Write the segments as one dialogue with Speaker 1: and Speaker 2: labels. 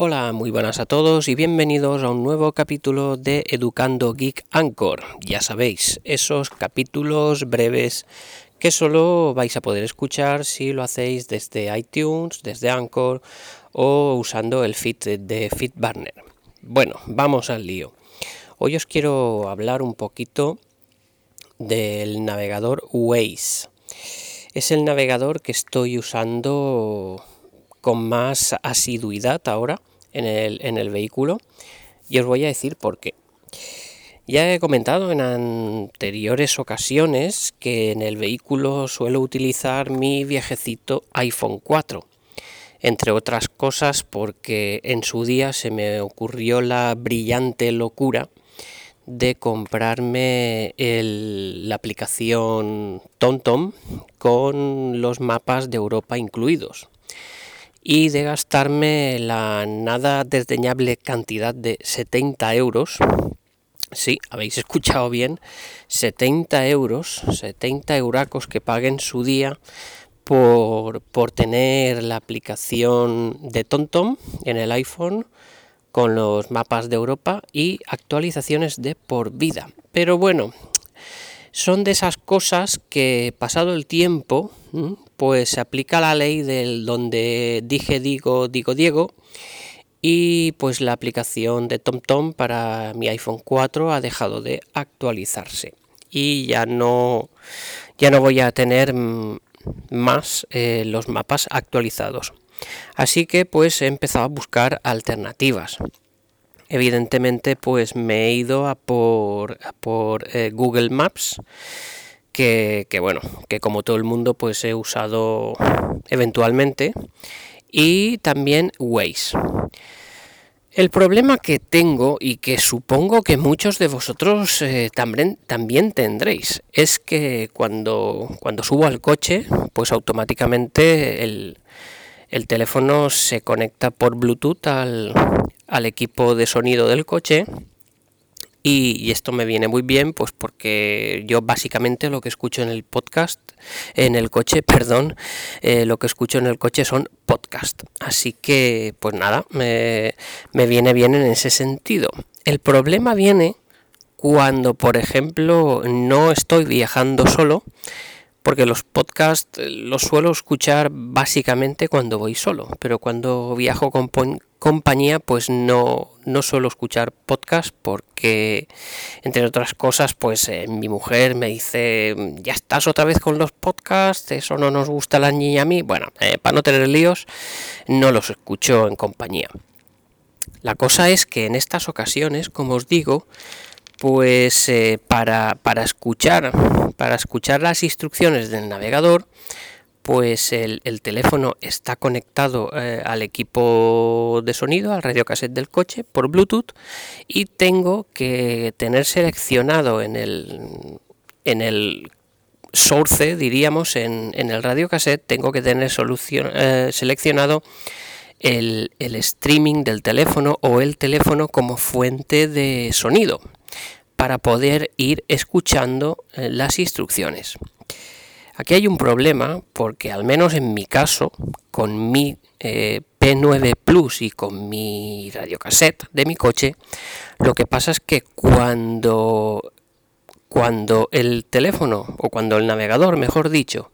Speaker 1: Hola, muy buenas a todos y bienvenidos a un nuevo capítulo de Educando Geek Anchor. Ya sabéis, esos capítulos breves que solo vais a poder escuchar si lo hacéis desde iTunes, desde Anchor o usando el feed de FeedBurner. Bueno, vamos al lío. Hoy os quiero hablar un poquito del navegador Waze. Es el navegador que estoy usando con más asiduidad ahora en el, vehículo y os voy a decir por qué. Ya he comentado en anteriores ocasiones que en el vehículo suelo utilizar mi viejecito iPhone 4, entre otras cosas porque en su día se me ocurrió la brillante locura de comprarme la aplicación TomTom con los mapas de Europa incluidos y de gastarme la nada desdeñable cantidad de 70 euros. Sí, habéis escuchado bien, 70 euros, 70 euracos que paguen su día por, por tener la aplicación de TomTom en el iPhone con los mapas de Europa y actualizaciones de por vida. Pero bueno, son de esas cosas que pasado el tiempo, pues se aplica la ley del donde dije digo digo Diego y pues la aplicación de TomTom para mi iPhone 4 ha dejado de actualizarse y ya no ya no voy a tener más eh, los mapas actualizados. Así que pues he empezado a buscar alternativas. Evidentemente pues me he ido a por, por eh, Google Maps, que, bueno, que como todo el mundo pues he usado eventualmente, y también Waze. El problema que tengo y que supongo que muchos de vosotros eh, también, también, tendréis es que cuando, cuando subo al coche, pues automáticamente el, el teléfono se conecta por Bluetooth al, equipo de sonido del coche y, esto me viene muy bien pues porque yo básicamente lo que escucho en el podcast en el coche perdón eh, lo que escucho en el coche son podcast. Así que pues nada me, me viene bien en ese sentido. El problema viene cuando por ejemplo no estoy viajando solo porque los podcasts los suelo escuchar básicamente cuando voy solo, pero cuando viajo con compañía pues no, no suelo escuchar podcast porque entre otras cosas pues eh, mi mujer me dice ya estás otra vez con los podcasts, eso no nos gusta la niña a mí, bueno, eh, para no tener líos no los escucho en compañía. La cosa es que en estas ocasiones, como os digo, pues eh, para, escuchar para escuchar las instrucciones del navegador pues el, teléfono está conectado eh, al equipo de sonido, al radiocassette del coche por Bluetooth y tengo que tener seleccionado en el, en el source, diríamos, en, en el radiocassette, tengo que tener eh, seleccionado el, el streaming del teléfono o el teléfono como fuente de sonido para poder ir escuchando eh, las instrucciones. Aquí hay un problema porque al menos en mi caso, con mi eh, P9 Plus y con mi radiocassette de mi coche, lo que pasa es que cuando, cuando el teléfono o cuando el navegador, mejor dicho,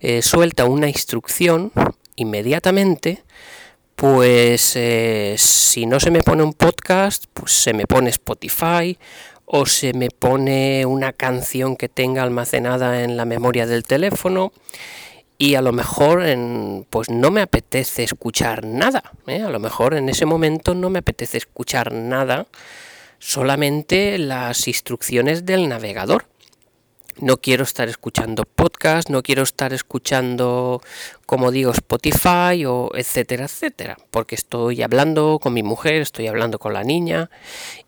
Speaker 1: eh, suelta una instrucción, inmediatamente, pues si no se me pone un podcast, pues se me pone Spotify o se me pone una canción que tenga almacenada en la memoria del teléfono y a lo mejor pues no me apetece escuchar nada, ¿eh? a lo mejor en ese momento no me apetece escuchar nada, solamente las instrucciones del navegador no quiero estar escuchando podcast, no quiero estar escuchando, como digo, Spotify o etcétera, etcétera, porque estoy hablando con mi mujer, estoy hablando con la niña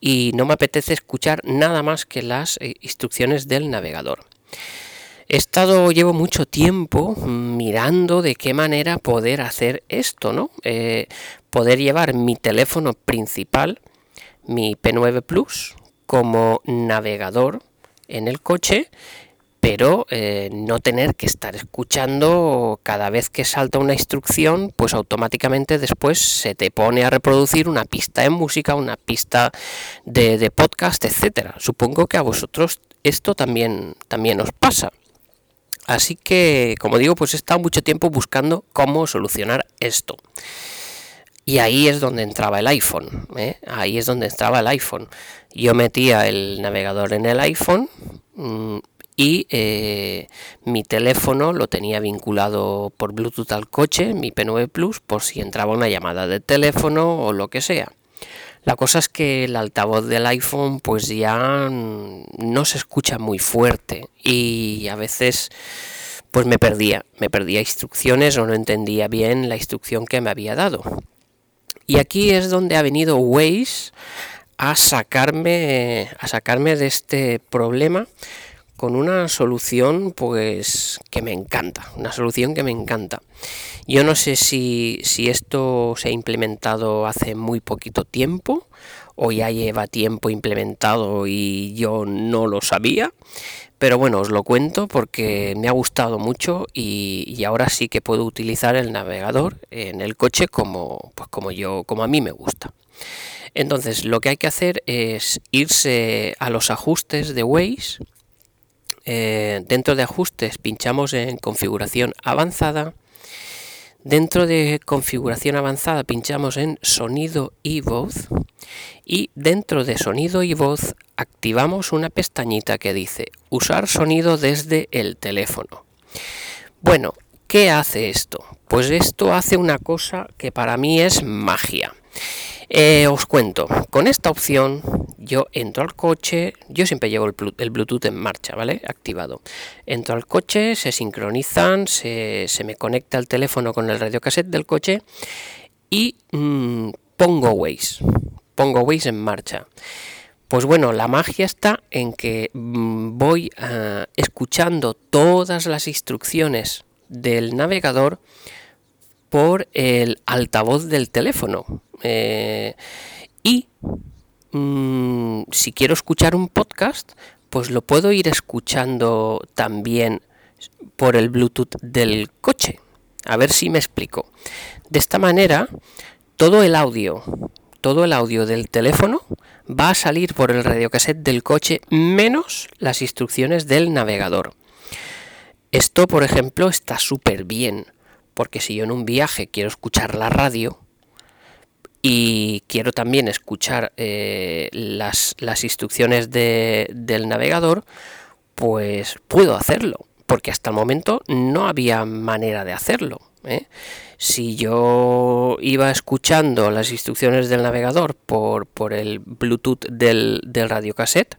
Speaker 1: y no me apetece escuchar nada más que las eh, instrucciones del navegador. He estado, llevo mucho tiempo mirando de qué manera poder hacer esto, ¿no? Eh, poder llevar mi teléfono principal, mi P9 Plus, como navegador en el coche, pero eh, no tener que estar escuchando cada vez que salta una instrucción, pues automáticamente después se te pone a reproducir una pista de música, una pista de, de podcast, etcétera. Supongo que a vosotros esto también, también os pasa. Así que, como digo, pues he estado mucho tiempo buscando cómo solucionar esto. Y ahí es donde entraba el iPhone. ¿eh? Ahí es donde entraba el iPhone. Yo metía el navegador en el iPhone mm, y eh, mi teléfono lo tenía vinculado por Bluetooth al coche, mi P9 Plus, por si entraba una llamada de teléfono o lo que sea. La cosa es que el altavoz del iPhone pues ya no se escucha muy fuerte y a veces pues me perdía, me perdía instrucciones o no entendía bien la instrucción que me había dado. Y aquí es donde ha venido Waze a sacarme a sacarme de este problema con una solución pues que me encanta, una solución que me encanta. Yo no sé si, si esto se ha implementado hace muy poquito tiempo o ya lleva tiempo implementado y yo no lo sabía, pero bueno, os lo cuento porque me ha gustado mucho y, ahora sí que puedo utilizar el navegador en el coche como, pues como yo, como a mí me gusta. Entonces, lo que hay que hacer es irse a los ajustes de Waze eh, dentro de ajustes pinchamos en configuración avanzada. Dentro de configuración avanzada pinchamos en sonido y voz. Y dentro de sonido y voz activamos una pestañita que dice usar sonido desde el teléfono. Bueno, ¿qué hace esto? Pues esto hace una cosa que para mí es magia. Eh, os cuento, con esta opción yo entro al coche, yo siempre llevo el, Bluetooth en marcha, ¿vale? Activado. Entro al coche, se sincronizan, se, me conecta el teléfono con el radiocassette del coche y mm, pongo Waze, pongo Waze en marcha. Pues bueno, la magia está en que mm, voy ah, escuchando todas las instrucciones del navegador por el altavoz del teléfono. Eh, y mm, si quiero escuchar un podcast, pues lo puedo ir escuchando también por el Bluetooth del coche. A ver si me explico. De esta manera, todo el audio, todo el audio del teléfono va a salir por el radiocassette del coche menos las instrucciones del navegador. Esto, por ejemplo, está súper bien porque si yo en un viaje quiero escuchar la radio y quiero también escuchar eh, las, instrucciones del navegador, pues puedo hacerlo, porque hasta el momento no había manera de hacerlo. ¿eh? Si yo iba escuchando las instrucciones del navegador por, por el Bluetooth del, del radiocassette,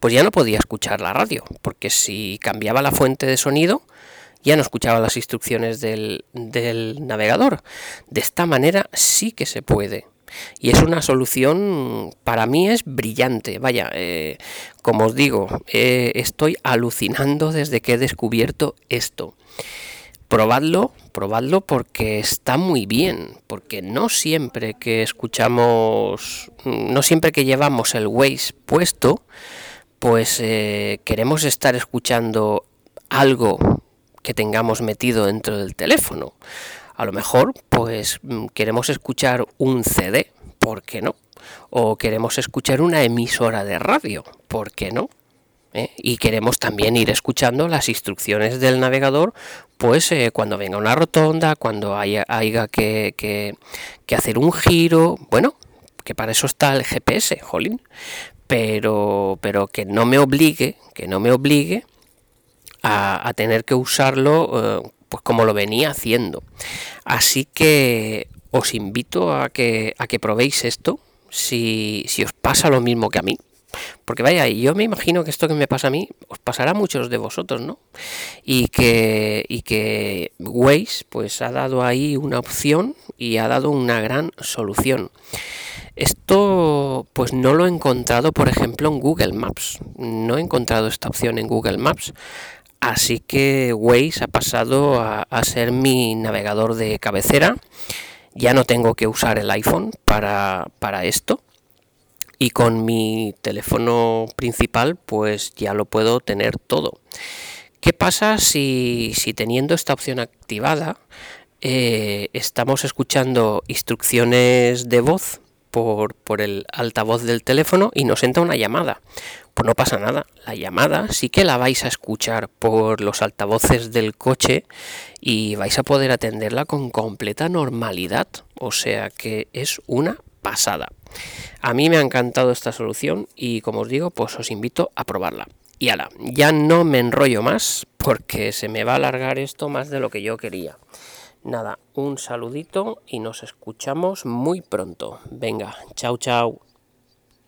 Speaker 1: pues ya no podía escuchar la radio, porque si cambiaba la fuente de sonido, ya no escuchaba las instrucciones del, navegador. De esta manera sí que se puede. Y es una solución, para mí es brillante. Vaya, eh, como os digo, eh, estoy alucinando desde que he descubierto esto. Probadlo, probadlo porque está muy bien, porque no siempre que escuchamos, no siempre que llevamos el Waze puesto, pues eh, queremos estar escuchando algo que tengamos metido dentro del teléfono. A lo mejor, pues mm, queremos escuchar un CD, ¿por qué no? O queremos escuchar una emisora de radio, ¿por qué no? ¿Eh? Y queremos también ir escuchando las instrucciones del navegador, pues eh, cuando venga una rotonda, cuando haya, que, hacer un giro, bueno, que para eso está el GPS, jolín, pero, pero que no me obligue, que no me obligue a, tener que usarlo eh, pues como lo venía haciendo. Así que os invito a que, a que probéis esto si, si os pasa lo mismo que a mí. Porque vaya, yo me imagino que esto que me pasa a mí os pasará a muchos de vosotros, ¿no? Y que, y que Waze pues ha dado ahí una opción y ha dado una gran solución. Esto pues no lo he encontrado, por ejemplo, en Google Maps. No he encontrado esta opción en Google Maps. Así que Waze ha pasado a, ser mi navegador de cabecera. Ya no tengo que usar el iPhone para, esto. y con mi teléfono principal pues ya lo puedo tener todo. ¿Qué pasa si, si teniendo esta opción activada eh, estamos escuchando instrucciones de voz por, por, el altavoz del teléfono y nos entra una llamada? Pues no pasa nada, la llamada sí que la vais a escuchar por los altavoces del coche y vais a poder atenderla con completa normalidad, o sea que es una pasada. A mí me ha encantado esta solución y como os digo, pues os invito a probarla. Y ala, ya no me enrollo más porque se me va a alargar esto más de lo que yo quería. Nada, un saludito y nos escuchamos muy pronto. Venga, chao chao.